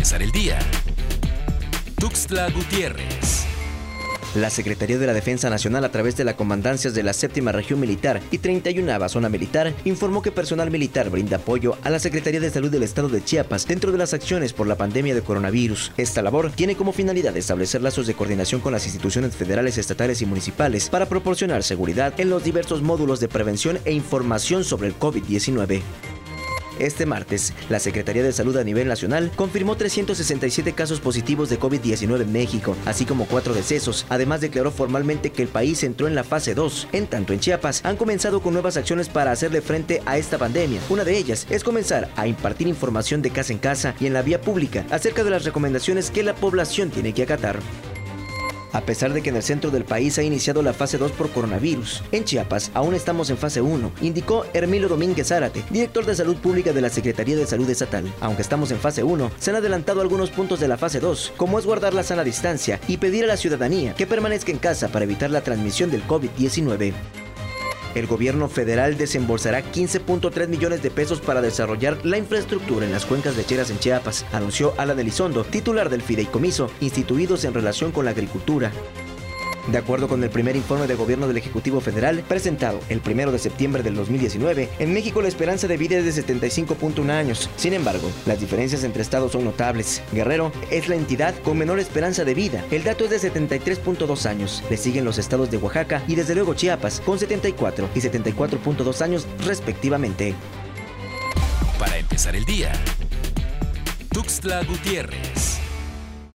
empezar el día. Tuxtla Gutiérrez. La Secretaría de la Defensa Nacional, a través de las comandancias de la Séptima Región Militar y 31 Zona Militar, informó que personal militar brinda apoyo a la Secretaría de Salud del Estado de Chiapas dentro de las acciones por la pandemia de coronavirus. Esta labor tiene como finalidad establecer lazos de coordinación con las instituciones federales, estatales y municipales para proporcionar seguridad en los diversos módulos de prevención e información sobre el COVID-19. Este martes, la Secretaría de Salud a nivel nacional confirmó 367 casos positivos de COVID-19 en México, así como cuatro decesos. Además, declaró formalmente que el país entró en la fase 2. En tanto, en Chiapas han comenzado con nuevas acciones para hacerle frente a esta pandemia. Una de ellas es comenzar a impartir información de casa en casa y en la vía pública acerca de las recomendaciones que la población tiene que acatar a pesar de que en el centro del país ha iniciado la fase 2 por coronavirus. En Chiapas aún estamos en fase 1, indicó Hermilo Domínguez Zárate, director de Salud Pública de la Secretaría de Salud Estatal. Aunque estamos en fase 1, se han adelantado algunos puntos de la fase 2, como es guardar la sana distancia y pedir a la ciudadanía que permanezca en casa para evitar la transmisión del COVID-19. El gobierno federal desembolsará 15.3 millones de pesos para desarrollar la infraestructura en las cuencas lecheras en Chiapas, anunció Alan Elizondo, titular del fideicomiso, instituidos en relación con la agricultura. De acuerdo con el primer informe del gobierno del Ejecutivo Federal, presentado el 1 de septiembre del 2019, en México la esperanza de vida es de 75.1 años. Sin embargo, las diferencias entre estados son notables. Guerrero es la entidad con menor esperanza de vida. El dato es de 73.2 años. Le siguen los estados de Oaxaca y desde luego Chiapas, con 74 y 74.2 años respectivamente. Para empezar el día, Tuxtla Gutiérrez.